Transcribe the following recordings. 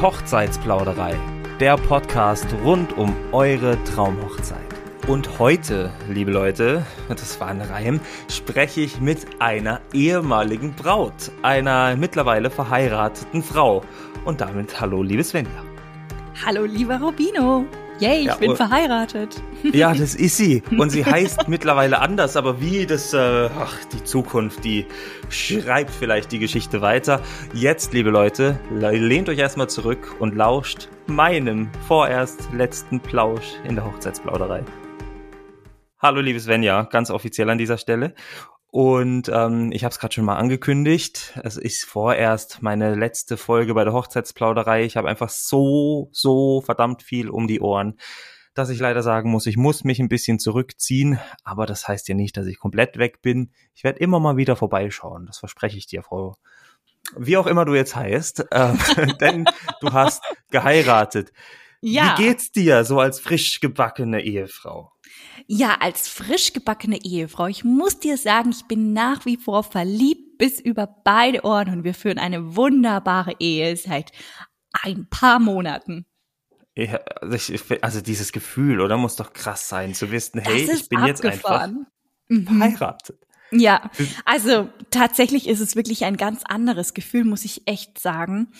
die Hochzeitsplauderei, der Podcast rund um eure Traumhochzeit. Und heute, liebe Leute, das war ein Reim, spreche ich mit einer ehemaligen Braut, einer mittlerweile verheirateten Frau. Und damit hallo, liebe Svenja. Hallo, lieber Robino. Yay, ich ja, bin verheiratet. Ja, das ist sie. Und sie heißt mittlerweile anders, aber wie das, äh, ach, die Zukunft, die schreibt vielleicht die Geschichte weiter. Jetzt, liebe Leute, lehnt euch erstmal zurück und lauscht meinem vorerst letzten Plausch in der Hochzeitsplauderei. Hallo, liebe Svenja, ganz offiziell an dieser Stelle. Und ähm, ich habe es gerade schon mal angekündigt. Es ist vorerst meine letzte Folge bei der Hochzeitsplauderei. Ich habe einfach so, so verdammt viel um die Ohren, dass ich leider sagen muss, ich muss mich ein bisschen zurückziehen. Aber das heißt ja nicht, dass ich komplett weg bin. Ich werde immer mal wieder vorbeischauen. Das verspreche ich dir, Frau. Wie auch immer du jetzt heißt, äh, denn du hast geheiratet. Ja. Wie geht's dir so als frisch gebackene Ehefrau? Ja, als frisch gebackene Ehefrau, ich muss dir sagen, ich bin nach wie vor verliebt bis über beide Ohren und wir führen eine wunderbare Ehe seit ein paar Monaten. Ja, also, ich, also dieses Gefühl, oder muss doch krass sein, zu wissen, hey, ich bin abgefahren. jetzt einfach mhm. verheiratet. Ja, also tatsächlich ist es wirklich ein ganz anderes Gefühl, muss ich echt sagen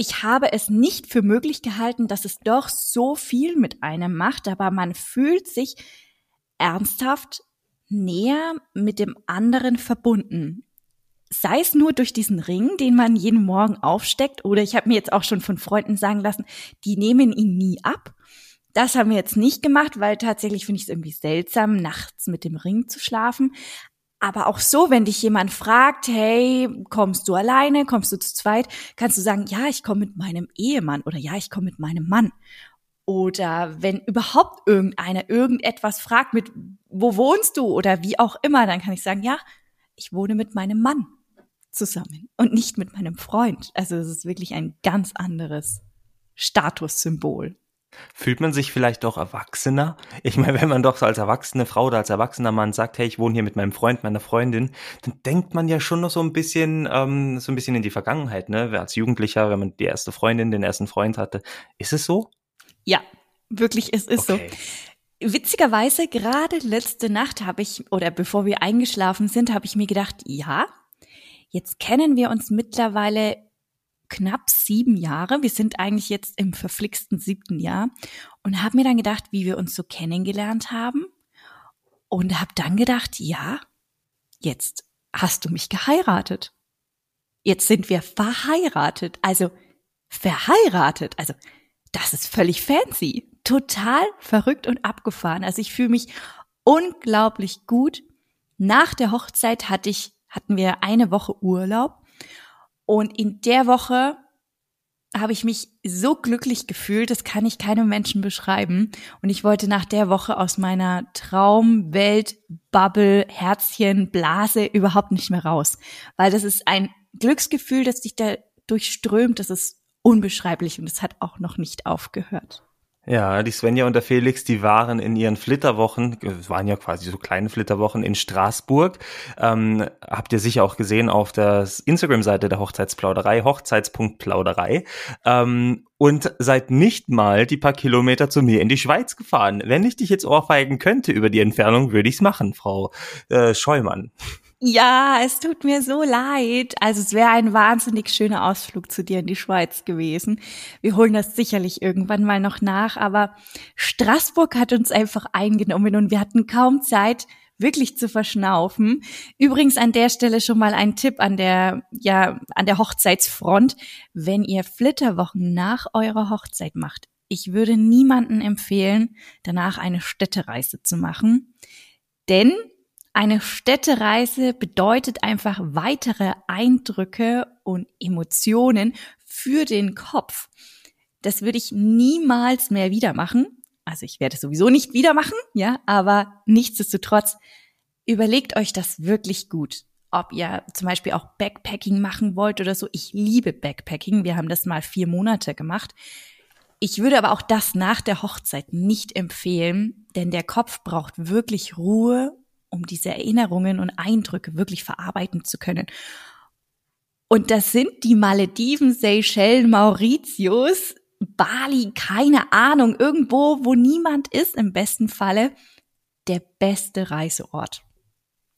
ich habe es nicht für möglich gehalten, dass es doch so viel mit einem macht, aber man fühlt sich ernsthaft näher mit dem anderen verbunden. Sei es nur durch diesen Ring, den man jeden Morgen aufsteckt, oder ich habe mir jetzt auch schon von Freunden sagen lassen, die nehmen ihn nie ab. Das haben wir jetzt nicht gemacht, weil tatsächlich finde ich es irgendwie seltsam, nachts mit dem Ring zu schlafen. Aber auch so, wenn dich jemand fragt, hey, kommst du alleine, kommst du zu zweit, kannst du sagen, ja, ich komme mit meinem Ehemann oder ja, ich komme mit meinem Mann. Oder wenn überhaupt irgendeiner irgendetwas fragt mit, wo wohnst du oder wie auch immer, dann kann ich sagen, ja, ich wohne mit meinem Mann zusammen und nicht mit meinem Freund. Also es ist wirklich ein ganz anderes Statussymbol. Fühlt man sich vielleicht doch erwachsener? Ich meine, wenn man doch so als erwachsene Frau oder als erwachsener Mann sagt, hey, ich wohne hier mit meinem Freund, meiner Freundin, dann denkt man ja schon noch so ein bisschen, ähm, so ein bisschen in die Vergangenheit, ne? Als Jugendlicher, wenn man die erste Freundin, den ersten Freund hatte. Ist es so? Ja, wirklich, es ist okay. so. Witzigerweise, gerade letzte Nacht habe ich, oder bevor wir eingeschlafen sind, habe ich mir gedacht, ja, jetzt kennen wir uns mittlerweile knapp sieben Jahre. Wir sind eigentlich jetzt im verflixten siebten Jahr und habe mir dann gedacht, wie wir uns so kennengelernt haben und habe dann gedacht, ja, jetzt hast du mich geheiratet. Jetzt sind wir verheiratet, also verheiratet. Also das ist völlig fancy, total verrückt und abgefahren. Also ich fühle mich unglaublich gut. Nach der Hochzeit hatte ich hatten wir eine Woche Urlaub und in der Woche habe ich mich so glücklich gefühlt, das kann ich keinem Menschen beschreiben. Und ich wollte nach der Woche aus meiner Traumwelt, Bubble, Herzchen, Blase überhaupt nicht mehr raus. Weil das ist ein Glücksgefühl, das dich da durchströmt, das ist unbeschreiblich und es hat auch noch nicht aufgehört. Ja, die Svenja und der Felix, die waren in ihren Flitterwochen, es waren ja quasi so kleine Flitterwochen in Straßburg. Ähm, habt ihr sicher auch gesehen auf der Instagram-Seite der Hochzeitsplauderei, Hochzeits.plauderei. Ähm, und seid nicht mal die paar Kilometer zu mir in die Schweiz gefahren. Wenn ich dich jetzt ohrfeigen könnte über die Entfernung, würde ich's machen, Frau äh, Scheumann. Ja, es tut mir so leid. Also es wäre ein wahnsinnig schöner Ausflug zu dir in die Schweiz gewesen. Wir holen das sicherlich irgendwann mal noch nach, aber Straßburg hat uns einfach eingenommen und wir hatten kaum Zeit, wirklich zu verschnaufen. Übrigens an der Stelle schon mal ein Tipp an der, ja, an der Hochzeitsfront. Wenn ihr Flitterwochen nach eurer Hochzeit macht, ich würde niemanden empfehlen, danach eine Städtereise zu machen. Denn eine Städtereise bedeutet einfach weitere Eindrücke und Emotionen für den Kopf. Das würde ich niemals mehr wieder machen. Also ich werde es sowieso nicht wieder machen, ja, aber nichtsdestotrotz überlegt euch das wirklich gut. Ob ihr zum Beispiel auch Backpacking machen wollt oder so. Ich liebe Backpacking. Wir haben das mal vier Monate gemacht. Ich würde aber auch das nach der Hochzeit nicht empfehlen, denn der Kopf braucht wirklich Ruhe um diese Erinnerungen und Eindrücke wirklich verarbeiten zu können. Und das sind die Malediven, Seychellen, Mauritius, Bali, keine Ahnung, irgendwo, wo niemand ist, im besten Falle, der beste Reiseort.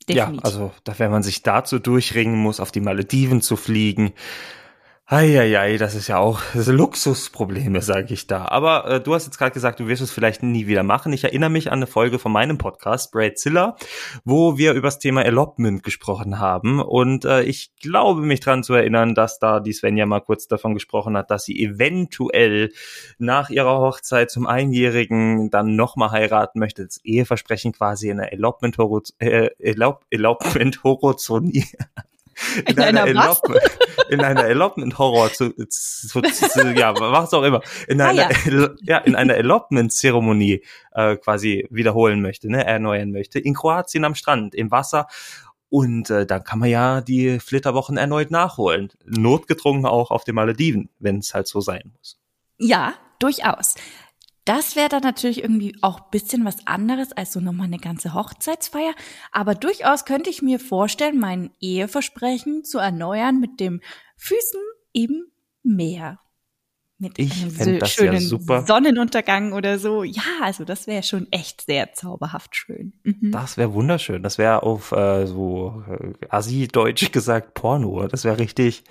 Definitiv. Ja, also da, wenn man sich dazu durchringen muss, auf die Malediven zu fliegen, Eieiei, das ist ja auch das Luxusprobleme, sage ich da. Aber äh, du hast jetzt gerade gesagt, du wirst es vielleicht nie wieder machen. Ich erinnere mich an eine Folge von meinem Podcast, Braidzilla, wo wir über das Thema Elopement gesprochen haben. Und äh, ich glaube mich dran zu erinnern, dass da die Svenja mal kurz davon gesprochen hat, dass sie eventuell nach ihrer Hochzeit zum Einjährigen dann nochmal heiraten möchte. Das Eheversprechen quasi in einer Elopement-Horozonie. Äh, Elop Elopement in, in einer, einer Elopement, in einer Elopement Horror zu, zu, zu ja, was auch immer, in ah, einer, ja. ja. in einer Elopement Zeremonie äh, quasi wiederholen möchte, ne, erneuern möchte, in Kroatien am Strand, im Wasser. Und äh, dann kann man ja die Flitterwochen erneut nachholen. Notgedrungen auch auf den Malediven, wenn es halt so sein muss. Ja, durchaus. Das wäre dann natürlich irgendwie auch bisschen was anderes als so nochmal eine ganze Hochzeitsfeier. Aber durchaus könnte ich mir vorstellen, mein Eheversprechen zu erneuern mit dem Füßen im Meer mit ich einem so schönen ja Sonnenuntergang oder so. Ja, also das wäre schon echt sehr zauberhaft schön. Mhm. Das wäre wunderschön. Das wäre auf äh, so äh, Assi-Deutsch gesagt Porno. Das wäre richtig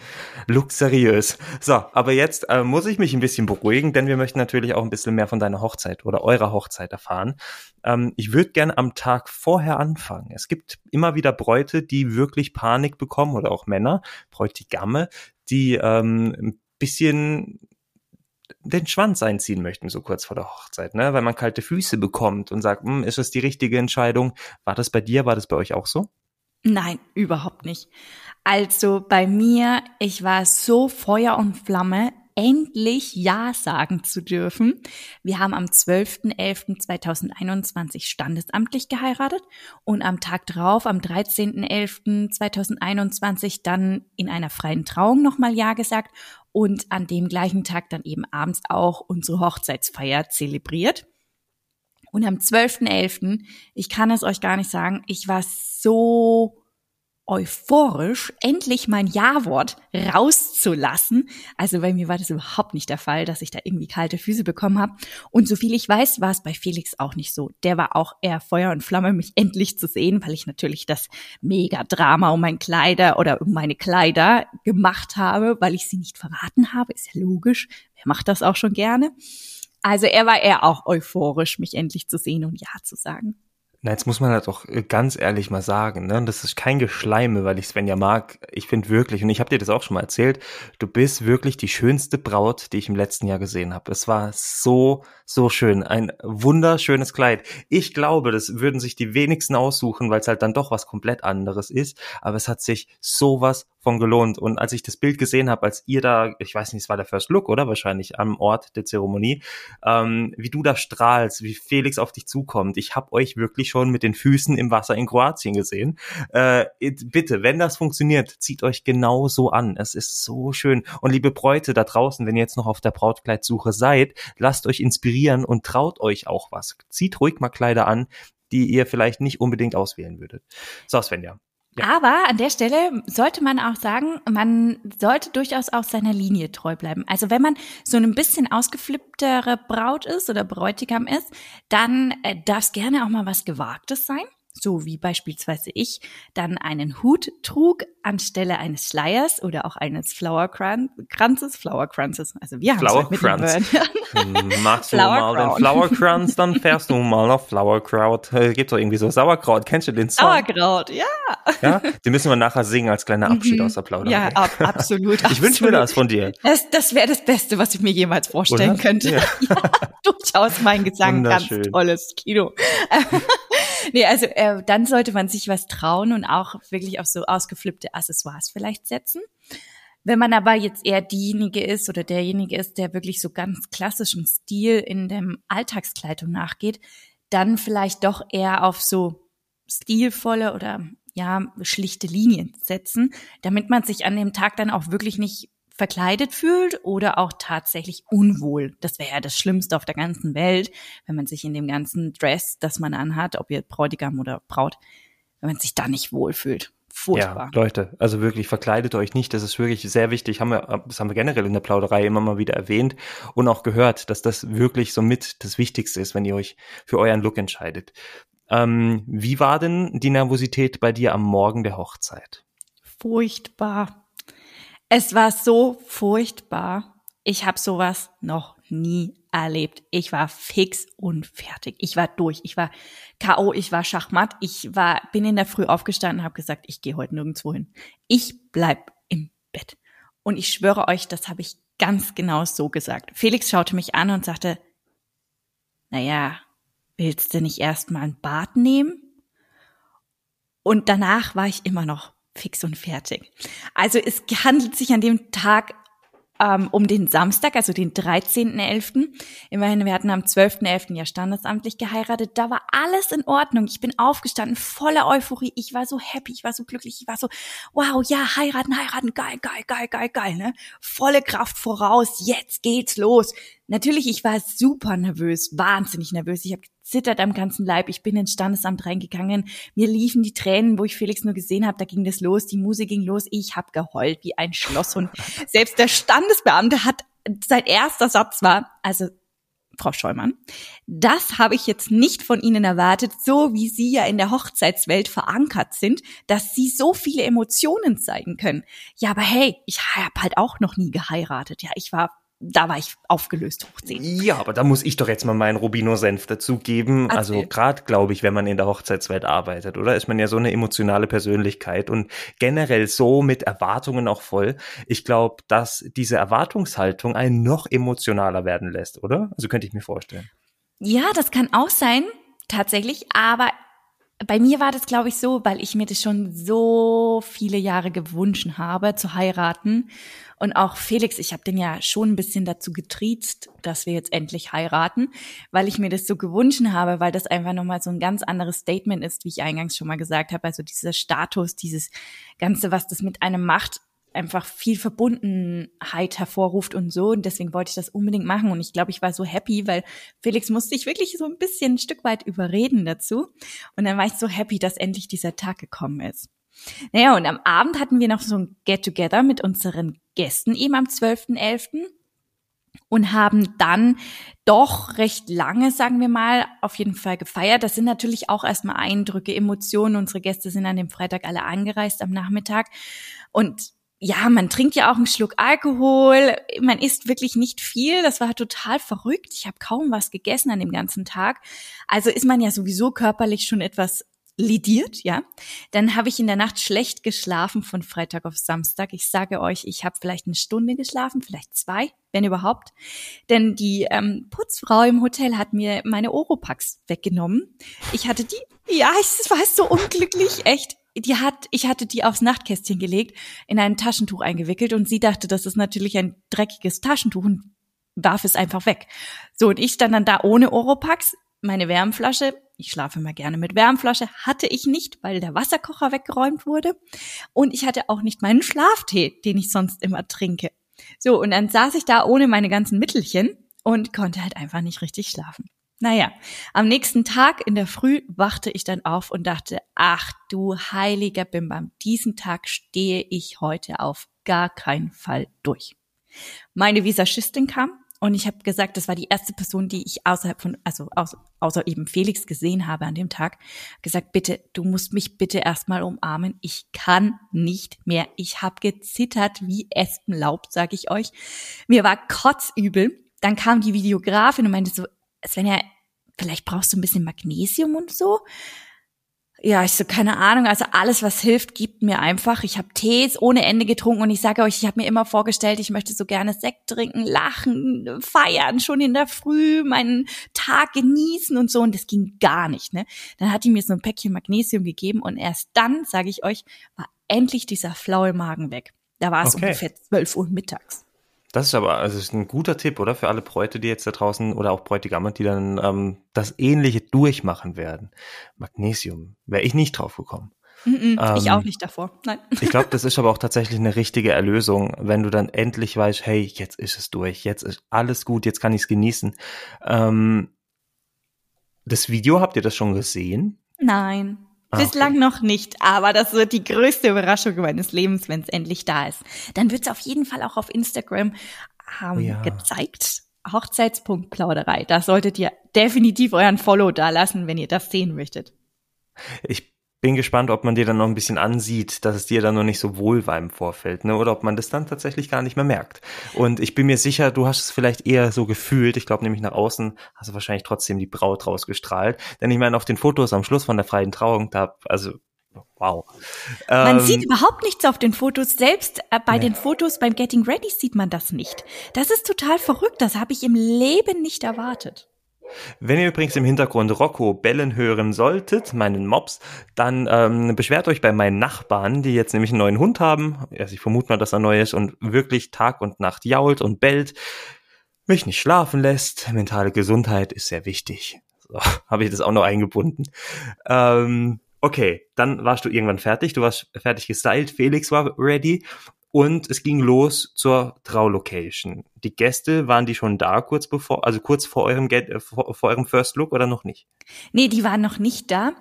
luxuriös. So, aber jetzt äh, muss ich mich ein bisschen beruhigen, denn wir möchten natürlich auch ein bisschen mehr von deiner Hochzeit oder eurer Hochzeit erfahren. Ähm, ich würde gerne am Tag vorher anfangen. Es gibt immer wieder Bräute, die wirklich Panik bekommen oder auch Männer, Bräutigamme, die ähm, ein bisschen den Schwanz einziehen möchten, so kurz vor der Hochzeit, ne? Weil man kalte Füße bekommt und sagt, hm, ist das die richtige Entscheidung? War das bei dir, war das bei euch auch so? Nein, überhaupt nicht. Also bei mir, ich war so Feuer und Flamme, endlich Ja sagen zu dürfen. Wir haben am 12.11.2021 standesamtlich geheiratet und am Tag drauf, am 13.11.2021 dann in einer freien Trauung nochmal Ja gesagt und an dem gleichen Tag dann eben abends auch unsere Hochzeitsfeier zelebriert. Und am 12.11., ich kann es euch gar nicht sagen, ich war so euphorisch, endlich mein Ja-Wort rauszulassen. Also bei mir war das überhaupt nicht der Fall, dass ich da irgendwie kalte Füße bekommen habe. Und so viel ich weiß, war es bei Felix auch nicht so. Der war auch eher Feuer und Flamme, mich endlich zu sehen, weil ich natürlich das Mega-Drama um mein Kleider oder um meine Kleider gemacht habe, weil ich sie nicht verraten habe. Ist ja logisch. Wer macht das auch schon gerne? Also er war eher auch euphorisch, mich endlich zu sehen und Ja zu sagen. Na, jetzt muss man halt auch äh, ganz ehrlich mal sagen, ne? Das ist kein Geschleime, weil ich Svenja mag. Ich finde wirklich, und ich habe dir das auch schon mal erzählt, du bist wirklich die schönste Braut, die ich im letzten Jahr gesehen habe. Es war so, so schön. Ein wunderschönes Kleid. Ich glaube, das würden sich die wenigsten aussuchen, weil es halt dann doch was komplett anderes ist. Aber es hat sich sowas von gelohnt. Und als ich das Bild gesehen habe, als ihr da, ich weiß nicht, es war der First Look, oder? Wahrscheinlich am Ort der Zeremonie, ähm, wie du da strahlst, wie Felix auf dich zukommt. Ich habe euch wirklich schon mit den Füßen im Wasser in Kroatien gesehen. Äh, bitte, wenn das funktioniert, zieht euch genau so an. Es ist so schön. Und liebe Bräute da draußen, wenn ihr jetzt noch auf der Brautkleidsuche seid, lasst euch inspirieren und traut euch auch was. Zieht ruhig mal Kleider an, die ihr vielleicht nicht unbedingt auswählen würdet. So, Svenja, ja. Aber an der Stelle sollte man auch sagen, man sollte durchaus auch seiner Linie treu bleiben. Also wenn man so ein bisschen ausgeflipptere Braut ist oder Bräutigam ist, dann äh, darf es gerne auch mal was Gewagtes sein so wie beispielsweise ich, dann einen Hut trug anstelle eines Schleiers oder auch eines Flowerkranzes, Flowerkranzes, also wir haben Flower halt mit Machst du mal den Flowerkranz, dann fährst du mal auf Flowerkraut. Äh, gibt doch irgendwie so Sauerkraut, kennst du den Song? Sauerkraut, ja. Ja, den müssen wir nachher singen als kleiner Abschied mhm. aus der Plauderei. Ja, ab, absolut. ich wünsche mir das von dir. Das, das wäre das Beste, was ich mir jemals vorstellen Oder? könnte. Ja. ja, durchaus mein Gesang, ganz tolles Kino. nee, also äh, dann sollte man sich was trauen und auch wirklich auf so ausgeflippte Accessoires vielleicht setzen. Wenn man aber jetzt eher diejenige ist oder derjenige ist, der wirklich so ganz klassischen Stil in dem Alltagskleidung nachgeht, dann vielleicht doch eher auf so stilvolle oder ja, schlichte Linien setzen, damit man sich an dem Tag dann auch wirklich nicht verkleidet fühlt oder auch tatsächlich unwohl. Das wäre ja das Schlimmste auf der ganzen Welt, wenn man sich in dem ganzen Dress, das man anhat, ob ihr Bräutigam oder Braut, wenn man sich da nicht wohlfühlt. Furchtbar. Ja, Leute, also wirklich verkleidet euch nicht. Das ist wirklich sehr wichtig. Haben wir, das haben wir generell in der Plauderei immer mal wieder erwähnt und auch gehört, dass das wirklich so mit das Wichtigste ist, wenn ihr euch für euren Look entscheidet. Ähm, wie war denn die Nervosität bei dir am Morgen der Hochzeit? Furchtbar. Es war so furchtbar. Ich habe sowas noch nie erlebt. Ich war fix und fertig. Ich war durch. Ich war KO, ich war Schachmatt. Ich war bin in der Früh aufgestanden und habe gesagt, ich gehe heute nirgendwo hin. Ich bleib im Bett. Und ich schwöre euch, das habe ich ganz genau so gesagt. Felix schaute mich an und sagte, naja, willst du nicht erst mal ein Bad nehmen? Und danach war ich immer noch fix und fertig. Also es handelt sich an dem Tag ähm, um den Samstag, also den 13.11. Immerhin, wir hatten am 12.11. ja standesamtlich geheiratet. Da war alles in Ordnung. Ich bin aufgestanden, voller Euphorie. Ich war so happy, ich war so glücklich, ich war so, wow, ja, heiraten, heiraten, geil, geil, geil, geil, geil, ne? Volle Kraft voraus, jetzt geht's los. Natürlich, ich war super nervös, wahnsinnig nervös. Ich habe zittert am ganzen Leib. Ich bin ins Standesamt reingegangen. Mir liefen die Tränen, wo ich Felix nur gesehen habe. Da ging das los, die Musik ging los. Ich habe geheult wie ein Schlosshund. Selbst der Standesbeamte hat sein erster Satz war, also Frau Scheumann, das habe ich jetzt nicht von Ihnen erwartet, so wie Sie ja in der Hochzeitswelt verankert sind, dass Sie so viele Emotionen zeigen können. Ja, aber hey, ich habe halt auch noch nie geheiratet. Ja, ich war da war ich aufgelöst hoch 10. Ja, aber da muss ich doch jetzt mal meinen Rubino-Senf dazugeben. Also gerade, glaube ich, wenn man in der Hochzeitswelt arbeitet, oder? Ist man ja so eine emotionale Persönlichkeit und generell so mit Erwartungen auch voll. Ich glaube, dass diese Erwartungshaltung einen noch emotionaler werden lässt, oder? Also könnte ich mir vorstellen. Ja, das kann auch sein, tatsächlich. Aber bei mir war das, glaube ich, so, weil ich mir das schon so viele Jahre gewünscht habe, zu heiraten. Und auch Felix, ich habe den ja schon ein bisschen dazu getriezt, dass wir jetzt endlich heiraten, weil ich mir das so gewünscht habe, weil das einfach nochmal so ein ganz anderes Statement ist, wie ich eingangs schon mal gesagt habe. Also dieser Status, dieses Ganze, was das mit einem macht, einfach viel Verbundenheit hervorruft und so. Und deswegen wollte ich das unbedingt machen. Und ich glaube, ich war so happy, weil Felix musste ich wirklich so ein bisschen ein Stück weit überreden dazu. Und dann war ich so happy, dass endlich dieser Tag gekommen ist. Naja, und am Abend hatten wir noch so ein Get-Together mit unseren Gästen eben am 12.11. Und haben dann doch recht lange, sagen wir mal, auf jeden Fall gefeiert. Das sind natürlich auch erstmal Eindrücke, Emotionen. Unsere Gäste sind an dem Freitag alle angereist am Nachmittag. Und ja, man trinkt ja auch einen Schluck Alkohol, man isst wirklich nicht viel, das war total verrückt. Ich habe kaum was gegessen an dem ganzen Tag. Also ist man ja sowieso körperlich schon etwas lidiert, ja. Dann habe ich in der Nacht schlecht geschlafen von Freitag auf Samstag. Ich sage euch, ich habe vielleicht eine Stunde geschlafen, vielleicht zwei, wenn überhaupt. Denn die ähm, Putzfrau im Hotel hat mir meine Oropax weggenommen. Ich hatte die, ja, ich war so unglücklich, echt die hat, ich hatte die aufs Nachtkästchen gelegt, in ein Taschentuch eingewickelt und sie dachte, das ist natürlich ein dreckiges Taschentuch und warf es einfach weg. So, und ich stand dann da ohne Oropax, meine Wärmflasche, ich schlafe immer gerne mit Wärmflasche, hatte ich nicht, weil der Wasserkocher weggeräumt wurde. Und ich hatte auch nicht meinen Schlaftee, den ich sonst immer trinke. So, und dann saß ich da ohne meine ganzen Mittelchen und konnte halt einfach nicht richtig schlafen. Naja, am nächsten Tag in der Früh wachte ich dann auf und dachte, ach du heiliger Bimbam, diesen Tag stehe ich heute auf gar keinen Fall durch. Meine Visagistin kam und ich habe gesagt, das war die erste Person, die ich außerhalb von, also außer, außer eben Felix gesehen habe an dem Tag, gesagt, bitte, du musst mich bitte erstmal umarmen. Ich kann nicht mehr. Ich habe gezittert wie Espenlaub, sag ich euch. Mir war kotzübel. Dann kam die Videografin und meinte so, Svenja, vielleicht brauchst du ein bisschen Magnesium und so. Ja, ich so, keine Ahnung, also alles, was hilft, gibt mir einfach. Ich habe Tees ohne Ende getrunken und ich sage euch, ich habe mir immer vorgestellt, ich möchte so gerne Sekt trinken, lachen, feiern, schon in der Früh, meinen Tag genießen und so und das ging gar nicht. Ne? Dann hat die mir so ein Päckchen Magnesium gegeben und erst dann, sage ich euch, war endlich dieser flaue Magen weg. Da war es okay. ungefähr 12 Uhr mittags. Das ist aber also ist ein guter Tipp, oder? Für alle Bräute, die jetzt da draußen oder auch Bräutigamme, die dann ähm, das Ähnliche durchmachen werden. Magnesium. Wäre ich nicht drauf gekommen. Mm -mm, ähm, ich auch nicht davor. Nein. ich glaube, das ist aber auch tatsächlich eine richtige Erlösung, wenn du dann endlich weißt, hey, jetzt ist es durch, jetzt ist alles gut, jetzt kann ich es genießen. Ähm, das Video, habt ihr das schon gesehen? Nein. Ah, Bislang okay. noch nicht, aber das wird die größte Überraschung meines Lebens, wenn es endlich da ist. Dann wird es auf jeden Fall auch auf Instagram ähm, ja. gezeigt. Hochzeitspunkt-Plauderei. Da solltet ihr definitiv euren Follow da lassen, wenn ihr das sehen möchtet. Ich bin gespannt, ob man dir dann noch ein bisschen ansieht, dass es dir dann noch nicht so wohl war im Vorfeld, ne? Oder ob man das dann tatsächlich gar nicht mehr merkt. Und ich bin mir sicher, du hast es vielleicht eher so gefühlt. Ich glaube nämlich nach außen hast du wahrscheinlich trotzdem die Braut rausgestrahlt. Denn ich meine, auf den Fotos am Schluss von der freien Trauung, da, also Wow. Man ähm, sieht überhaupt nichts auf den Fotos. Selbst äh, bei nee. den Fotos beim Getting Ready sieht man das nicht. Das ist total verrückt. Das habe ich im Leben nicht erwartet. Wenn ihr übrigens im Hintergrund Rocco bellen hören solltet, meinen Mops, dann ähm, beschwert euch bei meinen Nachbarn, die jetzt nämlich einen neuen Hund haben. Also ich vermute mal, dass er neu ist und wirklich Tag und Nacht jault und bellt, mich nicht schlafen lässt. Mentale Gesundheit ist sehr wichtig. So, habe ich das auch noch eingebunden. Ähm, okay, dann warst du irgendwann fertig. Du warst fertig gestylt. Felix war ready und es ging los zur Traulocation. Die Gäste, waren die schon da kurz bevor, also kurz vor eurem, äh, vor, vor eurem First Look oder noch nicht? Nee, die waren noch nicht da.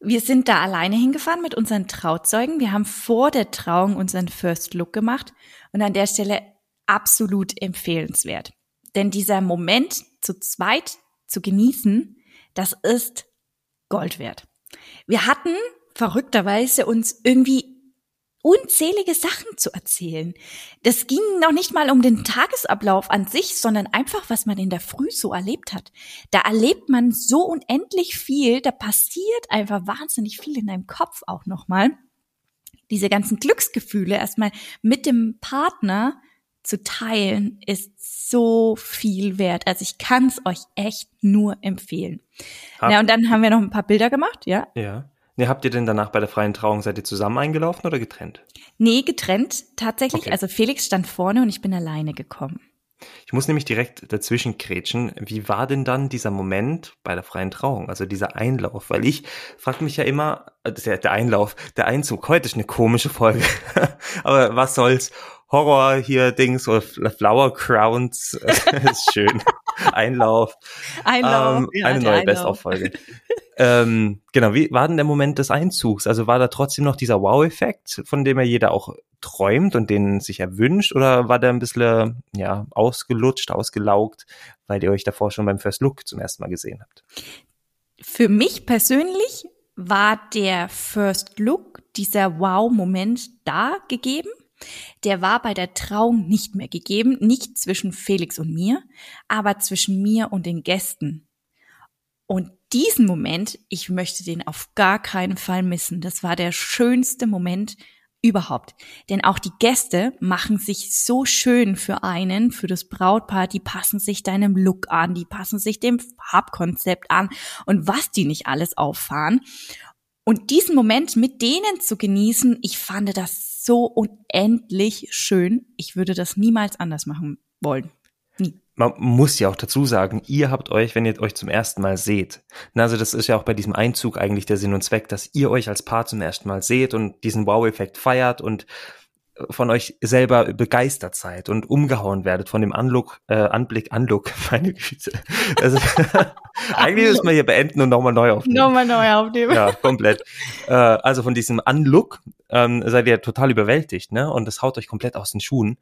Wir sind da alleine hingefahren mit unseren Trauzeugen. Wir haben vor der Trauung unseren First Look gemacht und an der Stelle absolut empfehlenswert. Denn dieser Moment zu zweit zu genießen, das ist Gold wert. Wir hatten verrückterweise uns irgendwie unzählige Sachen zu erzählen. Das ging noch nicht mal um den Tagesablauf an sich, sondern einfach, was man in der Früh so erlebt hat. Da erlebt man so unendlich viel, da passiert einfach wahnsinnig viel in deinem Kopf auch nochmal. Diese ganzen Glücksgefühle erstmal mit dem Partner zu teilen, ist so viel wert. Also ich kann es euch echt nur empfehlen. Hab ja, und dann haben wir noch ein paar Bilder gemacht, ja. Ja. Nee, habt ihr denn danach bei der freien Trauung, seid ihr zusammen eingelaufen oder getrennt? Nee, getrennt tatsächlich. Okay. Also Felix stand vorne und ich bin alleine gekommen. Ich muss nämlich direkt dazwischen kretschen. Wie war denn dann dieser Moment bei der freien Trauung, also dieser Einlauf? Weil ich frage mich ja immer, äh, der, der Einlauf, der Einzug, heute ist eine komische Folge. Aber was soll's? Horror hier Dings oder Flower Crowns ist schön. Einlauf. Einlauf. Ähm, ja, eine neue Best-of-Folge. ähm, genau, wie war denn der Moment des Einzugs? Also war da trotzdem noch dieser Wow-Effekt, von dem ja jeder auch träumt und den sich erwünscht, oder war der ein bisschen ja ausgelutscht, ausgelaugt, weil ihr euch davor schon beim First Look zum ersten Mal gesehen habt? Für mich persönlich war der First Look, dieser Wow-Moment da gegeben. Der war bei der Trauung nicht mehr gegeben, nicht zwischen Felix und mir, aber zwischen mir und den Gästen. Und diesen Moment, ich möchte den auf gar keinen Fall missen. Das war der schönste Moment überhaupt. Denn auch die Gäste machen sich so schön für einen, für das Brautpaar, die passen sich deinem Look an, die passen sich dem Farbkonzept an und was die nicht alles auffahren. Und diesen Moment mit denen zu genießen, ich fand das so unendlich schön. Ich würde das niemals anders machen wollen. Man muss ja auch dazu sagen, ihr habt euch, wenn ihr euch zum ersten Mal seht, na, also das ist ja auch bei diesem Einzug eigentlich der Sinn und Zweck, dass ihr euch als Paar zum ersten Mal seht und diesen Wow-Effekt feiert und von euch selber begeistert seid und umgehauen werdet von dem Anlook, äh, Anblick, Anlook, meine Güte. Also, eigentlich müssen wir hier beenden und nochmal neu aufnehmen. Nochmal neu aufnehmen. Ja, komplett. Äh, also von diesem Anlook ähm, seid ihr total überwältigt, ne? Und das haut euch komplett aus den Schuhen.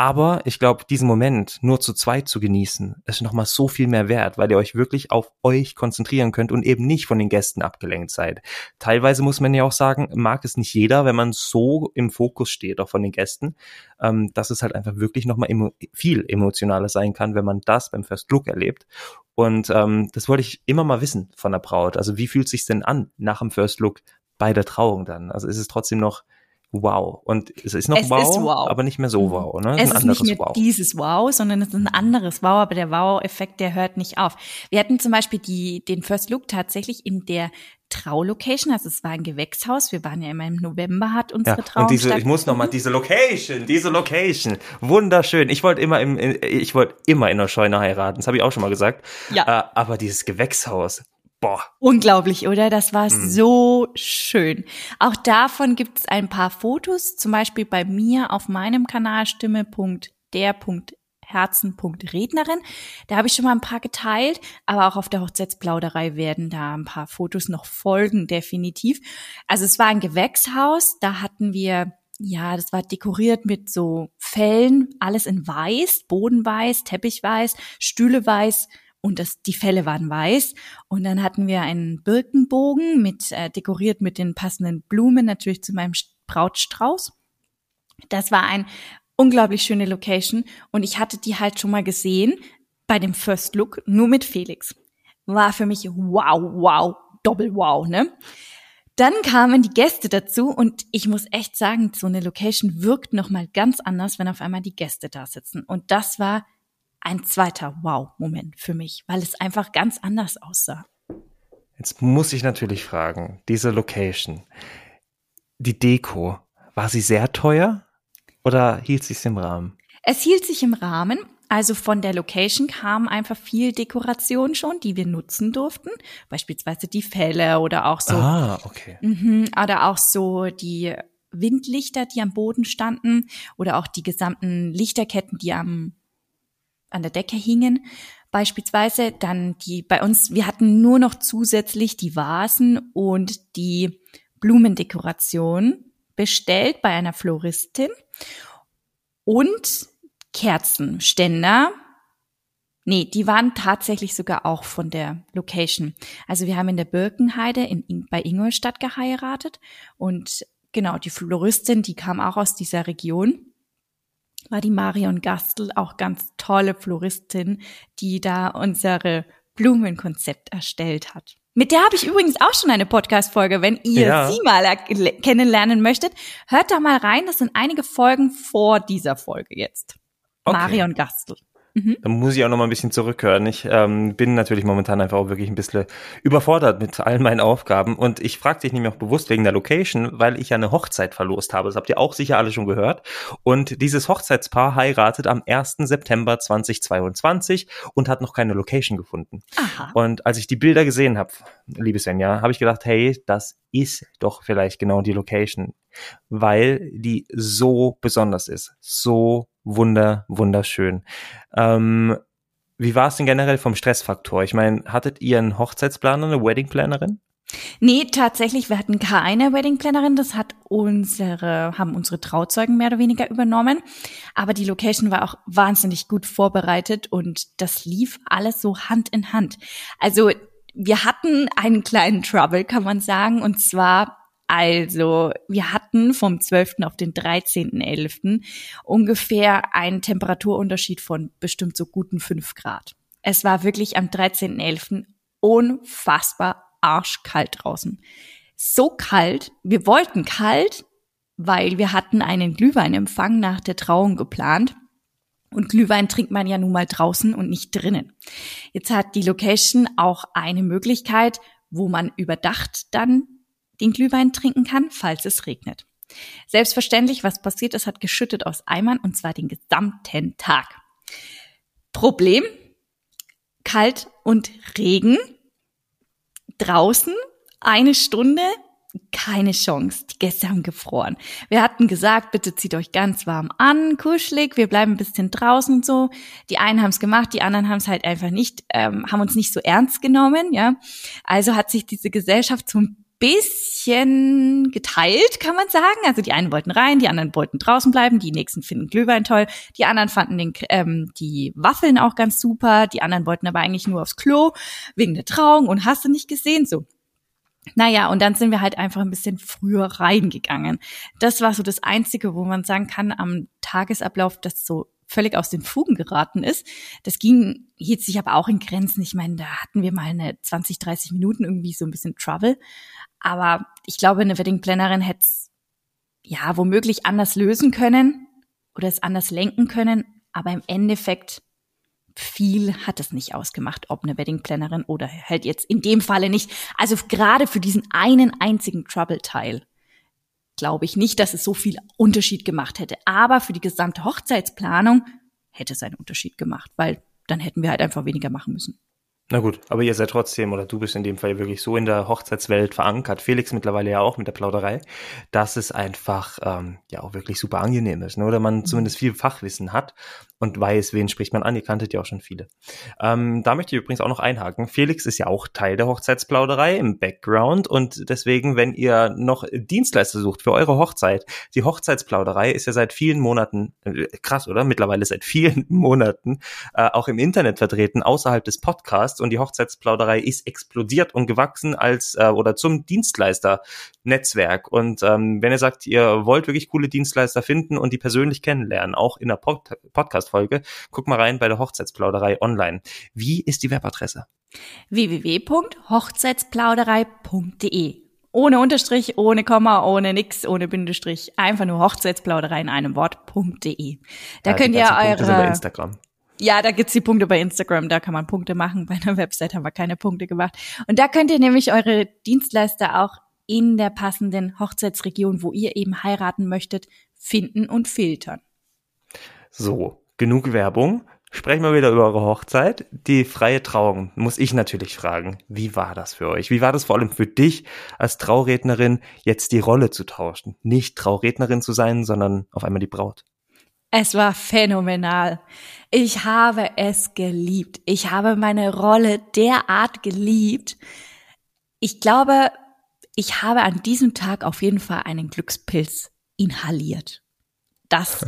Aber ich glaube, diesen Moment nur zu zweit zu genießen, ist nochmal so viel mehr wert, weil ihr euch wirklich auf euch konzentrieren könnt und eben nicht von den Gästen abgelenkt seid. Teilweise muss man ja auch sagen, mag es nicht jeder, wenn man so im Fokus steht, auch von den Gästen, ähm, dass es halt einfach wirklich nochmal emo viel emotionaler sein kann, wenn man das beim First Look erlebt. Und ähm, das wollte ich immer mal wissen von der Braut. Also wie fühlt sich denn an nach dem First Look bei der Trauung dann? Also ist es trotzdem noch wow. Und es ist noch es wow, ist wow, aber nicht mehr so wow. Ne? Es, es ist, nicht mehr wow. dieses Wow, sondern es ist ein anderes Wow, aber der Wow-Effekt, der hört nicht auf. Wir hatten zum Beispiel die, den First Look tatsächlich in der Traulocation, also es war ein Gewächshaus, wir waren ja immer im November, hat unsere ja, Trauung Und diese, ich muss nochmal, diese Location, diese Location, wunderschön. Ich wollte immer im, ich wollte immer in der Scheune heiraten, das habe ich auch schon mal gesagt. Ja. Äh, aber dieses Gewächshaus, Boah. Unglaublich, oder? Das war mhm. so schön. Auch davon gibt es ein paar Fotos, zum Beispiel bei mir auf meinem Kanal stimme.der.herzog herzen.rednerin. Da habe ich schon mal ein paar geteilt, aber auch auf der Hochzeitsplauderei werden da ein paar Fotos noch folgen, definitiv. Also es war ein Gewächshaus, da hatten wir ja, das war dekoriert mit so Fellen, alles in weiß, Boden weiß, Teppich weiß, Stühle weiß und das, die Felle waren weiß. Und dann hatten wir einen Birkenbogen mit, äh, dekoriert mit den passenden Blumen, natürlich zu meinem Brautstrauß. Das war ein unglaublich schöne Location und ich hatte die halt schon mal gesehen bei dem First Look, nur mit Felix. War für mich wow, wow, doppel wow, ne? Dann kamen die Gäste dazu und ich muss echt sagen, so eine Location wirkt nochmal ganz anders, wenn auf einmal die Gäste da sitzen. Und das war ein zweiter Wow-Moment für mich, weil es einfach ganz anders aussah. Jetzt muss ich natürlich fragen, diese Location, die Deko, war sie sehr teuer oder hielt sich im Rahmen? Es hielt sich im Rahmen. Also von der Location kam einfach viel Dekoration schon, die wir nutzen durften. Beispielsweise die Fälle oder auch so. Ah, okay. Mh, oder auch so die Windlichter, die am Boden standen oder auch die gesamten Lichterketten, die am an der Decke hingen. Beispielsweise dann die bei uns, wir hatten nur noch zusätzlich die Vasen und die Blumendekoration bestellt bei einer Floristin und Kerzenständer. Nee, die waren tatsächlich sogar auch von der Location. Also wir haben in der Birkenheide in, bei Ingolstadt geheiratet und genau, die Floristin, die kam auch aus dieser Region war die Marion Gastel, auch ganz tolle Floristin, die da unsere Blumenkonzept erstellt hat. Mit der habe ich übrigens auch schon eine Podcast-Folge. Wenn ihr ja. sie mal kennenlernen möchtet, hört da mal rein. Das sind einige Folgen vor dieser Folge jetzt. Okay. Marion Gastel. Mhm. Da muss ich auch noch mal ein bisschen zurückhören. Ich ähm, bin natürlich momentan einfach auch wirklich ein bisschen überfordert mit all meinen Aufgaben und ich frage dich nämlich auch bewusst wegen der Location, weil ich ja eine Hochzeit verlost habe. Das habt ihr auch sicher alle schon gehört. Und dieses Hochzeitspaar heiratet am 1. September 2022 und hat noch keine Location gefunden. Aha. Und als ich die Bilder gesehen habe, liebe Svenja, habe ich gedacht, hey, das ist doch vielleicht genau die Location, weil die so besonders ist, so wunder, wunderschön. Ähm, wie war es denn generell vom Stressfaktor? Ich meine, hattet ihr einen Hochzeitsplaner, eine Weddingplanerin? Nee, tatsächlich, wir hatten keine Weddingplanerin, das hat unsere, haben unsere Trauzeugen mehr oder weniger übernommen. Aber die Location war auch wahnsinnig gut vorbereitet und das lief alles so Hand in Hand. Also wir hatten einen kleinen Trouble, kann man sagen, und zwar also, wir hatten vom 12. auf den 13.11. ungefähr einen Temperaturunterschied von bestimmt so guten fünf Grad. Es war wirklich am 13.11. unfassbar arschkalt draußen. So kalt, wir wollten kalt, weil wir hatten einen Glühweinempfang nach der Trauung geplant. Und Glühwein trinkt man ja nun mal draußen und nicht drinnen. Jetzt hat die Location auch eine Möglichkeit, wo man überdacht dann den Glühwein trinken kann, falls es regnet. Selbstverständlich, was passiert ist, hat geschüttet aus Eimern und zwar den gesamten Tag. Problem, kalt und Regen. Draußen eine Stunde, keine Chance. Die Gäste haben gefroren. Wir hatten gesagt, bitte zieht euch ganz warm an, kuschelig, wir bleiben ein bisschen draußen und so. Die einen haben es gemacht, die anderen haben es halt einfach nicht, ähm, haben uns nicht so ernst genommen, ja. Also hat sich diese Gesellschaft so ein bisschen geteilt, kann man sagen. Also die einen wollten rein, die anderen wollten draußen bleiben, die nächsten finden Glühwein toll, die anderen fanden den, ähm, die Waffeln auch ganz super, die anderen wollten aber eigentlich nur aufs Klo wegen der Trauung und hast du nicht gesehen so. Naja, und dann sind wir halt einfach ein bisschen früher reingegangen. Das war so das Einzige, wo man sagen kann, am Tagesablauf, das so völlig aus den Fugen geraten ist. Das ging, hielt sich aber auch in Grenzen. Ich meine, da hatten wir mal eine 20, 30 Minuten irgendwie so ein bisschen Trouble. Aber ich glaube, eine Wedding Plannerin hätte es ja womöglich anders lösen können oder es anders lenken können. Aber im Endeffekt viel hat es nicht ausgemacht, ob eine Wedding Plannerin oder halt jetzt in dem Falle nicht. Also gerade für diesen einen einzigen Trouble-Teil glaube ich nicht, dass es so viel Unterschied gemacht hätte. Aber für die gesamte Hochzeitsplanung hätte es einen Unterschied gemacht, weil dann hätten wir halt einfach weniger machen müssen. Na gut, aber ihr seid trotzdem, oder du bist in dem Fall wirklich so in der Hochzeitswelt verankert, Felix mittlerweile ja auch mit der Plauderei, dass es einfach ähm, ja auch wirklich super angenehm ist, ne? oder man zumindest viel Fachwissen hat und weiß, wen spricht man an. Ihr kanntet ja auch schon viele. Ähm, da möchte ich übrigens auch noch einhaken. Felix ist ja auch Teil der Hochzeitsplauderei im Background und deswegen, wenn ihr noch Dienstleister sucht für eure Hochzeit, die Hochzeitsplauderei ist ja seit vielen Monaten, äh, krass, oder? Mittlerweile seit vielen Monaten äh, auch im Internet vertreten, außerhalb des Podcasts und die Hochzeitsplauderei ist explodiert und gewachsen als äh, oder zum Dienstleister-Netzwerk. Und ähm, wenn ihr sagt, ihr wollt wirklich coole Dienstleister finden und die persönlich kennenlernen, auch in der Pod Podcast Podcast-Folge. Guck mal rein bei der Hochzeitsplauderei online. Wie ist die Webadresse? www.hochzeitsplauderei.de ohne Unterstrich, ohne Komma, ohne nix, ohne Bindestrich. Einfach nur Hochzeitsplauderei in einem Wort.de. Da ja, könnt ihr eure. Instagram. Ja, da gibt's die Punkte bei Instagram, da kann man Punkte machen. Bei einer Website haben wir keine Punkte gemacht. Und da könnt ihr nämlich eure Dienstleister auch in der passenden Hochzeitsregion, wo ihr eben heiraten möchtet, finden und filtern. So, genug Werbung. Sprechen wir wieder über eure Hochzeit. Die freie Trauung muss ich natürlich fragen. Wie war das für euch? Wie war das vor allem für dich als Traurednerin, jetzt die Rolle zu tauschen? Nicht Traurednerin zu sein, sondern auf einmal die Braut. Es war phänomenal. Ich habe es geliebt. Ich habe meine Rolle derart geliebt. Ich glaube, ich habe an diesem Tag auf jeden Fall einen Glückspilz inhaliert. Das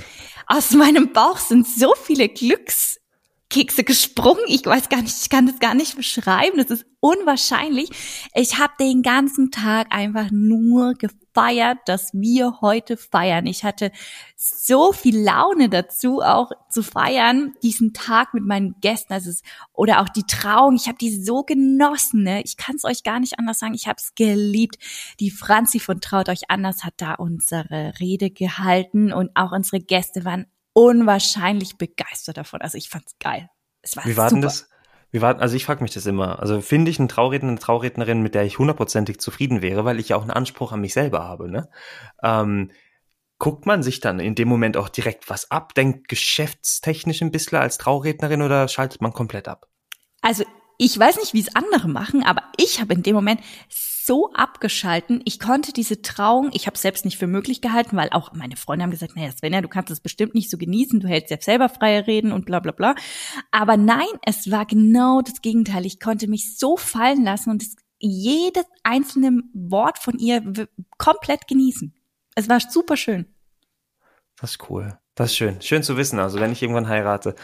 aus meinem Bauch sind so viele Glückskekse gesprungen. Ich weiß gar nicht, ich kann das gar nicht beschreiben. Das ist unwahrscheinlich. Ich habe den ganzen Tag einfach nur gefeiert, dass wir heute feiern. Ich hatte so viel Laune dazu, auch zu feiern, diesen Tag mit meinen Gästen. Also es, oder auch die Trauung. Ich habe die so genossen. Ne? Ich kann es euch gar nicht anders sagen. Ich habe es geliebt. Die Franzi von Traut euch anders hat da unsere Rede gehalten und auch unsere Gäste waren unwahrscheinlich begeistert davon. Also ich fand's geil. Es war Wie war super. denn das? Wie war, also ich frage mich das immer. Also finde ich einen Trauredner, eine Traurednerin, mit der ich hundertprozentig zufrieden wäre, weil ich ja auch einen Anspruch an mich selber habe. Ne? Ähm, guckt man sich dann in dem Moment auch direkt was ab? Denkt geschäftstechnisch ein bisschen als Traurednerin oder schaltet man komplett ab? Also ich weiß nicht, wie es andere machen, aber ich habe in dem Moment so abgeschalten. Ich konnte diese Trauung, ich habe selbst nicht für möglich gehalten, weil auch meine Freunde haben gesagt, naja, Svenja, du kannst es bestimmt nicht so genießen, du hältst ja selber freie Reden und bla bla bla. Aber nein, es war genau das Gegenteil. Ich konnte mich so fallen lassen und es, jedes einzelne Wort von ihr komplett genießen. Es war super schön. Das ist cool. Das ist schön. Schön zu wissen. Also wenn ich irgendwann heirate,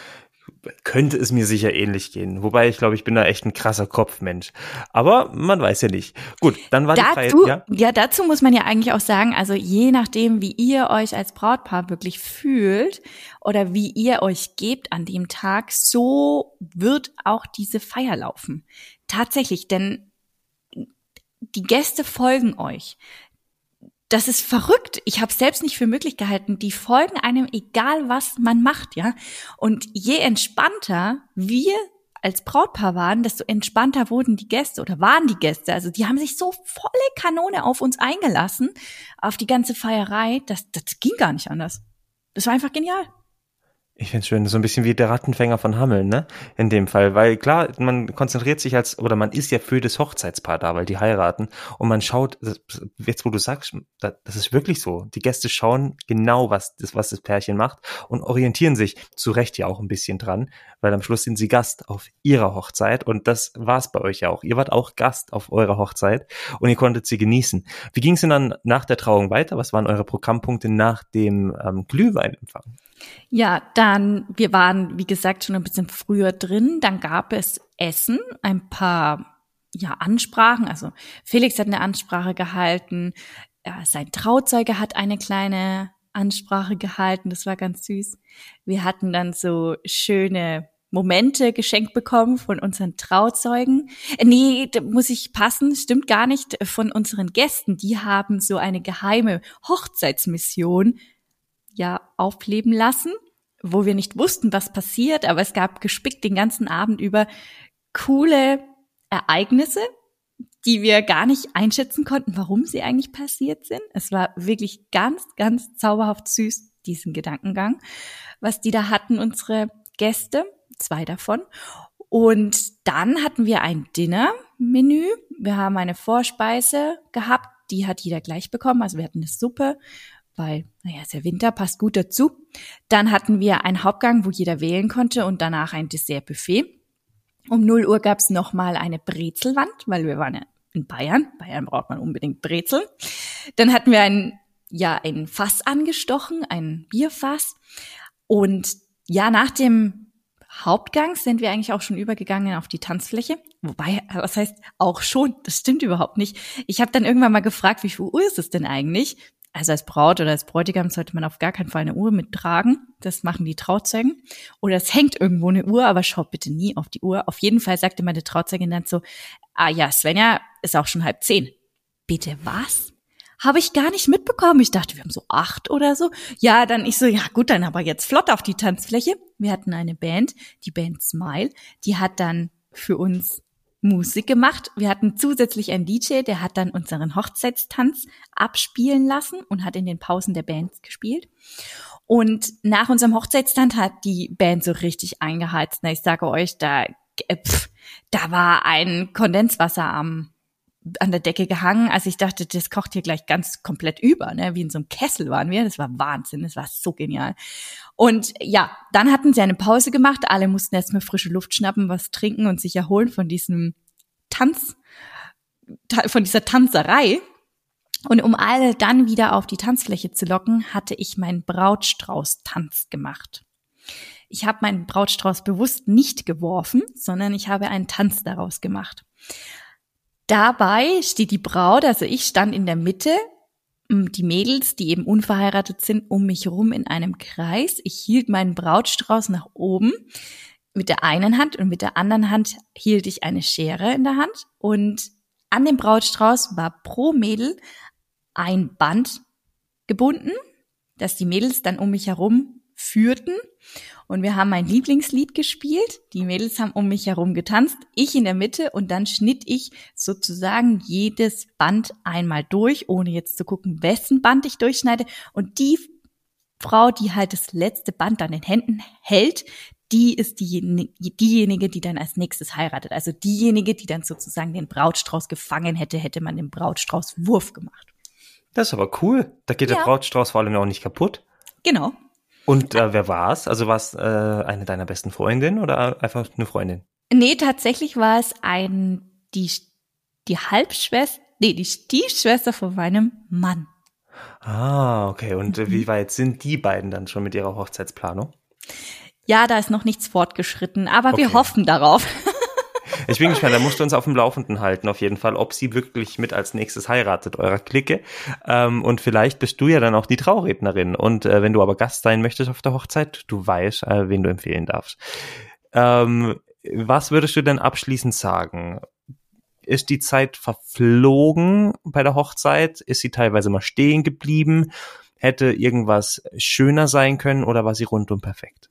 könnte es mir sicher ähnlich gehen. Wobei ich glaube, ich bin da echt ein krasser Kopfmensch. Aber man weiß ja nicht. Gut, dann war dazu, die Freiheit, ja? ja, dazu muss man ja eigentlich auch sagen, also je nachdem, wie ihr euch als Brautpaar wirklich fühlt oder wie ihr euch gebt an dem Tag, so wird auch diese Feier laufen. Tatsächlich, denn die Gäste folgen euch das ist verrückt. Ich habe selbst nicht für möglich gehalten. Die folgen einem, egal was man macht, ja. Und je entspannter wir als Brautpaar waren, desto entspannter wurden die Gäste oder waren die Gäste. Also die haben sich so volle Kanone auf uns eingelassen, auf die ganze Feierei. Das, das ging gar nicht anders. Das war einfach genial. Ich finde es schön, so ein bisschen wie der Rattenfänger von Hammeln, ne? In dem Fall, weil klar, man konzentriert sich als, oder man ist ja für das Hochzeitspaar da, weil die heiraten und man schaut, jetzt wo du sagst, das ist wirklich so. Die Gäste schauen genau, was das, was das Pärchen macht und orientieren sich zu Recht ja auch ein bisschen dran, weil am Schluss sind sie Gast auf ihrer Hochzeit und das war es bei euch ja auch. Ihr wart auch Gast auf eurer Hochzeit und ihr konntet sie genießen. Wie ging es denn dann nach der Trauung weiter? Was waren eure Programmpunkte nach dem ähm, Glühweinempfang? Ja, dann, wir waren, wie gesagt, schon ein bisschen früher drin. Dann gab es Essen, ein paar ja, Ansprachen. Also Felix hat eine Ansprache gehalten, ja, sein Trauzeuge hat eine kleine Ansprache gehalten. Das war ganz süß. Wir hatten dann so schöne Momente geschenkt bekommen von unseren Trauzeugen. Äh, nee, muss ich passen, stimmt gar nicht, von unseren Gästen. Die haben so eine geheime Hochzeitsmission ja aufleben lassen, wo wir nicht wussten, was passiert, aber es gab gespickt den ganzen Abend über coole Ereignisse, die wir gar nicht einschätzen konnten, warum sie eigentlich passiert sind. Es war wirklich ganz, ganz zauberhaft süß, diesen Gedankengang, was die da hatten, unsere Gäste, zwei davon. Und dann hatten wir ein Dinner-Menü. Wir haben eine Vorspeise gehabt, die hat jeder gleich bekommen. Also wir hatten eine Suppe, weil, naja, ist ja Winter, passt gut dazu. Dann hatten wir einen Hauptgang, wo jeder wählen konnte und danach ein Dessertbuffet. Um 0 Uhr gab's nochmal eine Brezelwand, weil wir waren ja in Bayern. Bayern braucht man unbedingt Brezel. Dann hatten wir ein, ja, ein Fass angestochen, ein Bierfass. Und ja, nach dem Hauptgang sind wir eigentlich auch schon übergegangen auf die Tanzfläche. Wobei, was heißt auch schon? Das stimmt überhaupt nicht. Ich habe dann irgendwann mal gefragt, wie viel Uhr ist es denn eigentlich? Also als Braut oder als Bräutigam sollte man auf gar keinen Fall eine Uhr mittragen. Das machen die Trauzeugen. Oder es hängt irgendwo eine Uhr, aber schaut bitte nie auf die Uhr. Auf jeden Fall sagte meine Trauzeugin dann so, ah ja, Svenja, ist auch schon halb zehn. Bitte was? Habe ich gar nicht mitbekommen. Ich dachte, wir haben so acht oder so. Ja, dann ich so, ja gut, dann aber jetzt flott auf die Tanzfläche. Wir hatten eine Band, die Band Smile. Die hat dann für uns Musik gemacht. Wir hatten zusätzlich einen DJ, der hat dann unseren Hochzeitstanz abspielen lassen und hat in den Pausen der Band gespielt. Und nach unserem Hochzeitstanz hat die Band so richtig eingeheizt. Na, ich sage euch, da, äh, pff, da war ein Kondenswasser am an der Decke gehangen. Also ich dachte, das kocht hier gleich ganz komplett über, ne? Wie in so einem Kessel waren wir. Das war Wahnsinn, das war so genial. Und ja, dann hatten sie eine Pause gemacht. Alle mussten erstmal frische Luft schnappen, was trinken und sich erholen von diesem Tanz, von dieser Tanzerei. Und um alle dann wieder auf die Tanzfläche zu locken, hatte ich meinen Brautstrauß-Tanz gemacht. Ich habe meinen Brautstrauß bewusst nicht geworfen, sondern ich habe einen Tanz daraus gemacht. Dabei steht die Braut, also ich stand in der Mitte, die Mädels, die eben unverheiratet sind, um mich rum in einem Kreis. Ich hielt meinen Brautstrauß nach oben mit der einen Hand und mit der anderen Hand hielt ich eine Schere in der Hand und an dem Brautstrauß war pro Mädel ein Band gebunden, das die Mädels dann um mich herum führten und wir haben mein Lieblingslied gespielt. Die Mädels haben um mich herum getanzt, ich in der Mitte und dann schnitt ich sozusagen jedes Band einmal durch, ohne jetzt zu gucken, wessen Band ich durchschneide. Und die Frau, die halt das letzte Band an den Händen hält, die ist die, diejenige, die dann als nächstes heiratet. Also diejenige, die dann sozusagen den Brautstrauß gefangen hätte, hätte man den Brautstrauß Wurf gemacht. Das ist aber cool. Da geht ja. der Brautstrauß vor allem auch nicht kaputt. Genau. Und äh, wer war's? Also war es äh, eine deiner besten Freundinnen oder einfach eine Freundin? Nee, tatsächlich war es ein die die Halbschwester, nee, die Stiefschwester von meinem Mann. Ah, okay. Und mhm. wie weit sind die beiden dann schon mit ihrer Hochzeitsplanung? Ja, da ist noch nichts fortgeschritten, aber okay. wir hoffen darauf. Ich bin gespannt, da musst du uns auf dem Laufenden halten, auf jeden Fall, ob sie wirklich mit als nächstes heiratet, eurer Clique. Ähm, und vielleicht bist du ja dann auch die Traurednerin. Und äh, wenn du aber Gast sein möchtest auf der Hochzeit, du weißt, äh, wen du empfehlen darfst. Ähm, was würdest du denn abschließend sagen? Ist die Zeit verflogen bei der Hochzeit? Ist sie teilweise mal stehen geblieben? Hätte irgendwas schöner sein können oder war sie rundum perfekt?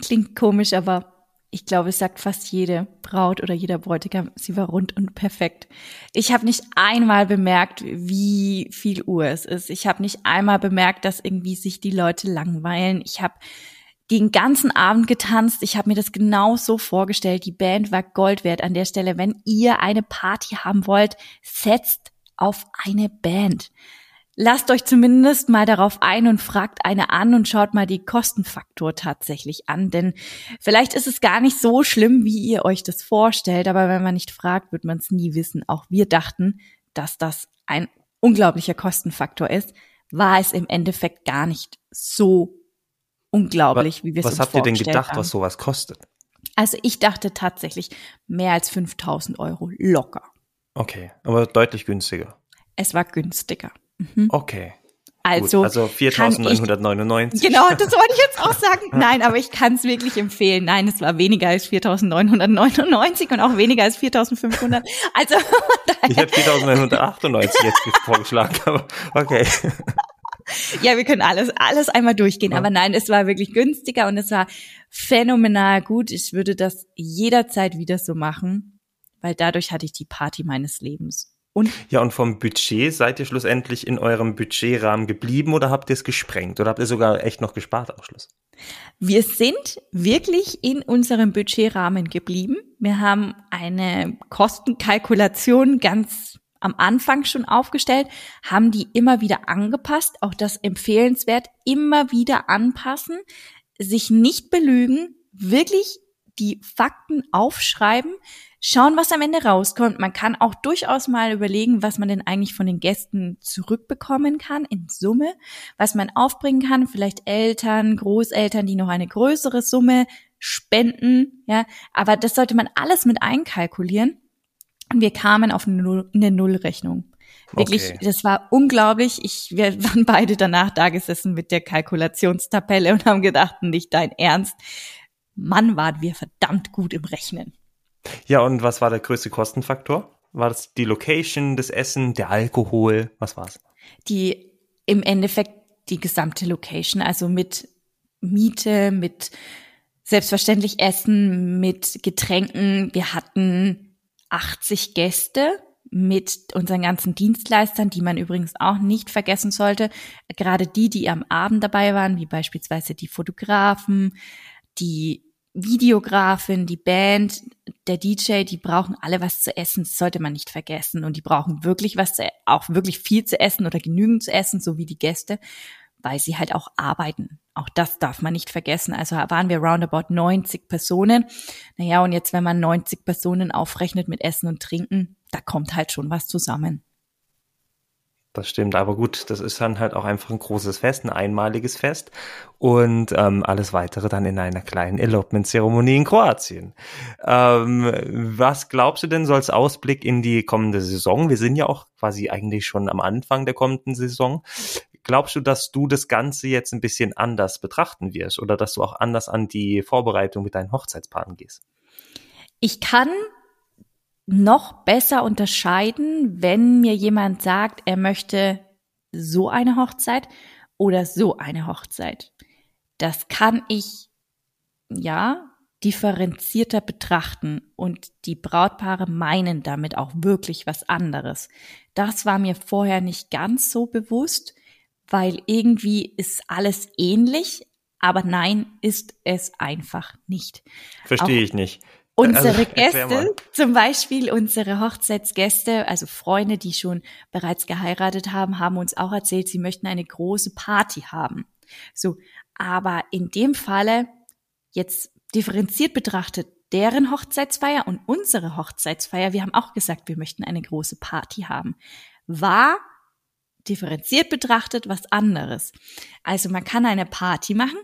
Klingt komisch, aber ich glaube, es sagt fast jede Braut oder jeder Bräutigam, sie war rund und perfekt. Ich habe nicht einmal bemerkt, wie viel Uhr es ist. Ich habe nicht einmal bemerkt, dass irgendwie sich die Leute langweilen. Ich habe den ganzen Abend getanzt. Ich habe mir das genau so vorgestellt. Die Band war Gold wert an der Stelle. Wenn ihr eine Party haben wollt, setzt auf eine Band lasst euch zumindest mal darauf ein und fragt eine an und schaut mal die Kostenfaktor tatsächlich an, denn vielleicht ist es gar nicht so schlimm, wie ihr euch das vorstellt, aber wenn man nicht fragt, wird man es nie wissen. Auch wir dachten, dass das ein unglaublicher Kostenfaktor ist, war es im Endeffekt gar nicht so unglaublich, wie wir es uns vorgestellt haben. Was habt ihr denn gedacht, haben. was sowas kostet? Also ich dachte tatsächlich mehr als 5000 Euro locker. Okay, aber deutlich günstiger. Es war günstiger. Mhm. Okay. Also, Gut, also 4.999. Genau, das wollte ich jetzt auch sagen. Nein, aber ich kann es wirklich empfehlen. Nein, es war weniger als 4.999 und auch weniger als 4.500. Also ich hätte 4.998 jetzt vorgeschlagen, aber okay. Ja, wir können alles alles einmal durchgehen, ja. aber nein, es war wirklich günstiger und es war phänomenal gut. Ich würde das jederzeit wieder so machen, weil dadurch hatte ich die Party meines Lebens. Und ja, und vom Budget seid ihr schlussendlich in eurem Budgetrahmen geblieben oder habt ihr es gesprengt oder habt ihr sogar echt noch gespart am Schluss? Wir sind wirklich in unserem Budgetrahmen geblieben. Wir haben eine Kostenkalkulation ganz am Anfang schon aufgestellt, haben die immer wieder angepasst. Auch das empfehlenswert, immer wieder anpassen, sich nicht belügen, wirklich die Fakten aufschreiben, schauen, was am Ende rauskommt. Man kann auch durchaus mal überlegen, was man denn eigentlich von den Gästen zurückbekommen kann in Summe, was man aufbringen kann, vielleicht Eltern, Großeltern, die noch eine größere Summe spenden, ja, aber das sollte man alles mit einkalkulieren. Und wir kamen auf eine, Null, eine Nullrechnung. Wirklich, okay. das war unglaublich. Ich, wir waren beide danach da gesessen mit der Kalkulationstabelle und haben gedacht, nicht dein Ernst. Mann, waren wir verdammt gut im Rechnen. Ja, und was war der größte Kostenfaktor? War das die Location, das Essen, der Alkohol? Was war's? Die im Endeffekt die gesamte Location, also mit Miete, mit selbstverständlich Essen, mit Getränken. Wir hatten 80 Gäste mit unseren ganzen Dienstleistern, die man übrigens auch nicht vergessen sollte. Gerade die, die am Abend dabei waren, wie beispielsweise die Fotografen, die Videografin, die Band, der DJ, die brauchen alle was zu essen, das sollte man nicht vergessen. Und die brauchen wirklich was, zu, auch wirklich viel zu essen oder genügend zu essen, so wie die Gäste, weil sie halt auch arbeiten. Auch das darf man nicht vergessen. Also waren wir roundabout 90 Personen. Naja, und jetzt, wenn man 90 Personen aufrechnet mit Essen und Trinken, da kommt halt schon was zusammen. Das stimmt, aber gut, das ist dann halt auch einfach ein großes Fest, ein einmaliges Fest und ähm, alles weitere dann in einer kleinen Elopement-Zeremonie in Kroatien. Ähm, was glaubst du denn so als Ausblick in die kommende Saison? Wir sind ja auch quasi eigentlich schon am Anfang der kommenden Saison. Glaubst du, dass du das Ganze jetzt ein bisschen anders betrachten wirst oder dass du auch anders an die Vorbereitung mit deinen Hochzeitspaaren gehst? Ich kann noch besser unterscheiden, wenn mir jemand sagt, er möchte so eine Hochzeit oder so eine Hochzeit. Das kann ich, ja, differenzierter betrachten und die Brautpaare meinen damit auch wirklich was anderes. Das war mir vorher nicht ganz so bewusst, weil irgendwie ist alles ähnlich, aber nein, ist es einfach nicht. Verstehe ich nicht. Unsere also, Gäste, zum Beispiel unsere Hochzeitsgäste, also Freunde, die schon bereits geheiratet haben, haben uns auch erzählt, sie möchten eine große Party haben. So, aber in dem Falle jetzt differenziert betrachtet, deren Hochzeitsfeier und unsere Hochzeitsfeier, wir haben auch gesagt, wir möchten eine große Party haben, war differenziert betrachtet was anderes. Also man kann eine Party machen,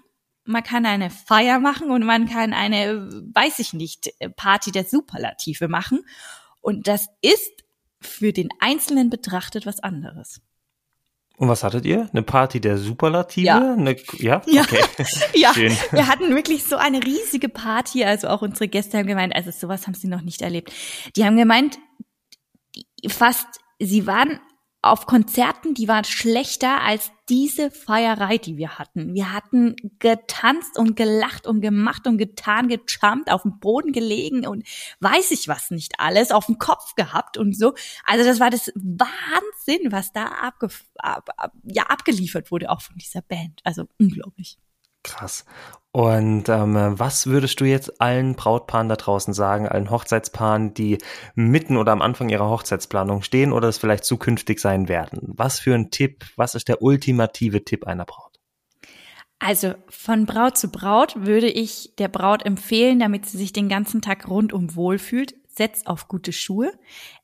man kann eine Feier machen und man kann eine, weiß ich nicht, Party der Superlative machen. Und das ist für den Einzelnen betrachtet was anderes. Und was hattet ihr? Eine Party der Superlative? Ja. Eine, ja? Ja. Okay. ja. Schön. Wir hatten wirklich so eine riesige Party. Also auch unsere Gäste haben gemeint, also sowas haben sie noch nicht erlebt. Die haben gemeint, fast, sie waren auf Konzerten, die waren schlechter als diese Feierei, die wir hatten. Wir hatten getanzt und gelacht und gemacht und getan, gejumpt, auf dem Boden gelegen und weiß ich was nicht alles, auf dem Kopf gehabt und so. Also das war das Wahnsinn, was da abge ab, ab, ja, abgeliefert wurde, auch von dieser Band. Also unglaublich. Krass. Und ähm, was würdest du jetzt allen Brautpaaren da draußen sagen, allen Hochzeitspaaren, die mitten oder am Anfang ihrer Hochzeitsplanung stehen oder es vielleicht zukünftig sein werden? Was für ein Tipp, was ist der ultimative Tipp einer Braut? Also von Braut zu Braut würde ich der Braut empfehlen, damit sie sich den ganzen Tag rundum wohlfühlt, setzt auf gute Schuhe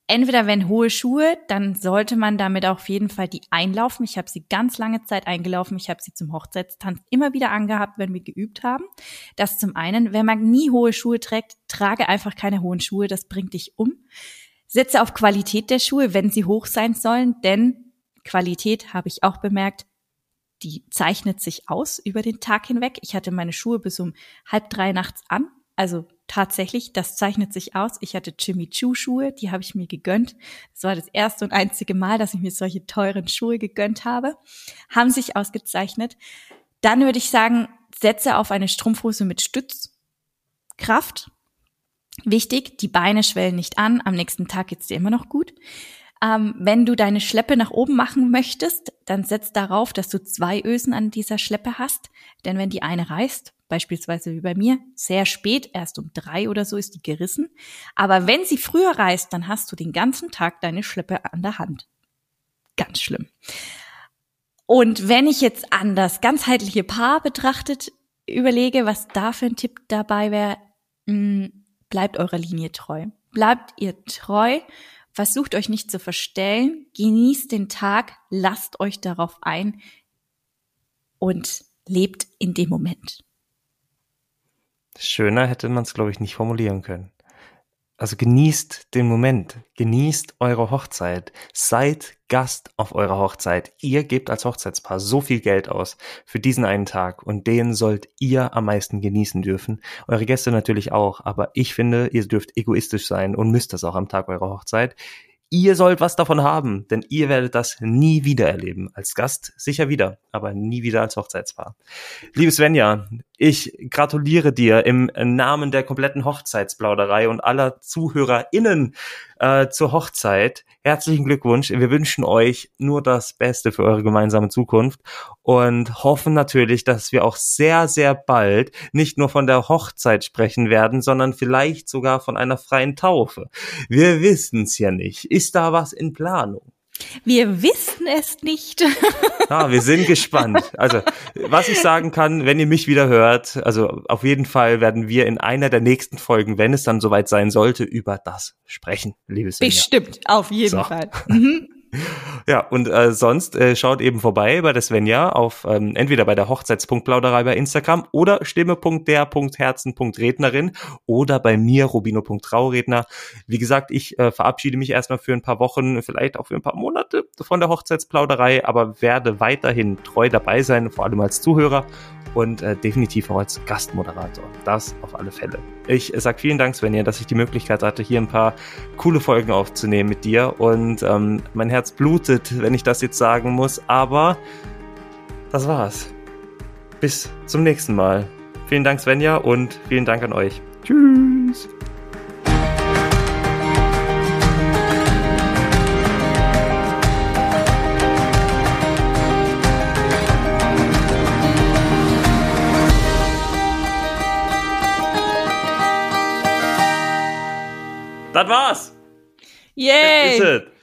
entweder wenn hohe Schuhe, dann sollte man damit auf jeden Fall die einlaufen. Ich habe sie ganz lange Zeit eingelaufen. Ich habe sie zum Hochzeitstanz immer wieder angehabt, wenn wir geübt haben. Das zum einen. Wenn man nie hohe Schuhe trägt, trage einfach keine hohen Schuhe. Das bringt dich um. Setze auf Qualität der Schuhe, wenn sie hoch sein sollen, denn Qualität habe ich auch bemerkt, die zeichnet sich aus über den Tag hinweg. Ich hatte meine Schuhe bis um halb drei nachts an. Also tatsächlich, das zeichnet sich aus. Ich hatte Jimmy Choo Schuhe, die habe ich mir gegönnt. Das war das erste und einzige Mal, dass ich mir solche teuren Schuhe gegönnt habe. Haben sich ausgezeichnet. Dann würde ich sagen, setze auf eine Strumpfhose mit Stützkraft. Wichtig, die Beine schwellen nicht an. Am nächsten Tag geht's dir immer noch gut. Ähm, wenn du deine Schleppe nach oben machen möchtest, dann setz darauf, dass du zwei Ösen an dieser Schleppe hast. Denn wenn die eine reißt, beispielsweise wie bei mir, sehr spät, erst um drei oder so ist die gerissen. Aber wenn sie früher reißt, dann hast du den ganzen Tag deine Schleppe an der Hand. Ganz schlimm. Und wenn ich jetzt an das ganzheitliche Paar betrachtet überlege, was da für ein Tipp dabei wäre, mm, bleibt eurer Linie treu. Bleibt ihr treu, versucht euch nicht zu verstellen, genießt den Tag, lasst euch darauf ein und lebt in dem Moment. Schöner hätte man es, glaube ich, nicht formulieren können. Also genießt den Moment, genießt eure Hochzeit, seid Gast auf eurer Hochzeit. Ihr gebt als Hochzeitspaar so viel Geld aus für diesen einen Tag und den sollt ihr am meisten genießen dürfen. Eure Gäste natürlich auch, aber ich finde, ihr dürft egoistisch sein und müsst das auch am Tag eurer Hochzeit. Ihr sollt was davon haben, denn ihr werdet das nie wieder erleben. Als Gast sicher wieder, aber nie wieder als Hochzeitspaar. Liebe Svenja, ich gratuliere dir im Namen der kompletten Hochzeitsplauderei und aller ZuhörerInnen äh, zur Hochzeit. Herzlichen Glückwunsch. Wir wünschen euch nur das Beste für eure gemeinsame Zukunft und hoffen natürlich, dass wir auch sehr, sehr bald nicht nur von der Hochzeit sprechen werden, sondern vielleicht sogar von einer freien Taufe. Wir wissen es ja nicht. Ist da was in Planung? Wir wissen es nicht. ah, wir sind gespannt. Also, was ich sagen kann, wenn ihr mich wieder hört, also auf jeden Fall werden wir in einer der nächsten Folgen, wenn es dann soweit sein sollte, über das sprechen, liebes Bestimmt, auf jeden so. Fall. Mhm. Ja, und äh, sonst äh, schaut eben vorbei bei der Svenja auf ähm, entweder bei der Hochzeitspunktplauderei bei Instagram oder stimme.der.herzen.rednerin oder bei mir rubino.trauredner. Wie gesagt, ich äh, verabschiede mich erstmal für ein paar Wochen, vielleicht auch für ein paar Monate von der Hochzeitsplauderei, aber werde weiterhin treu dabei sein, vor allem als Zuhörer und äh, definitiv auch als Gastmoderator. Das auf alle Fälle. Ich sag vielen Dank, Svenja, dass ich die Möglichkeit hatte, hier ein paar coole Folgen aufzunehmen mit dir und ähm, mein Herz blutet, wenn ich das jetzt sagen muss, aber das war's. Bis zum nächsten Mal. Vielen Dank, Svenja, und vielen Dank an euch. Tschüss. Das war's. Yay!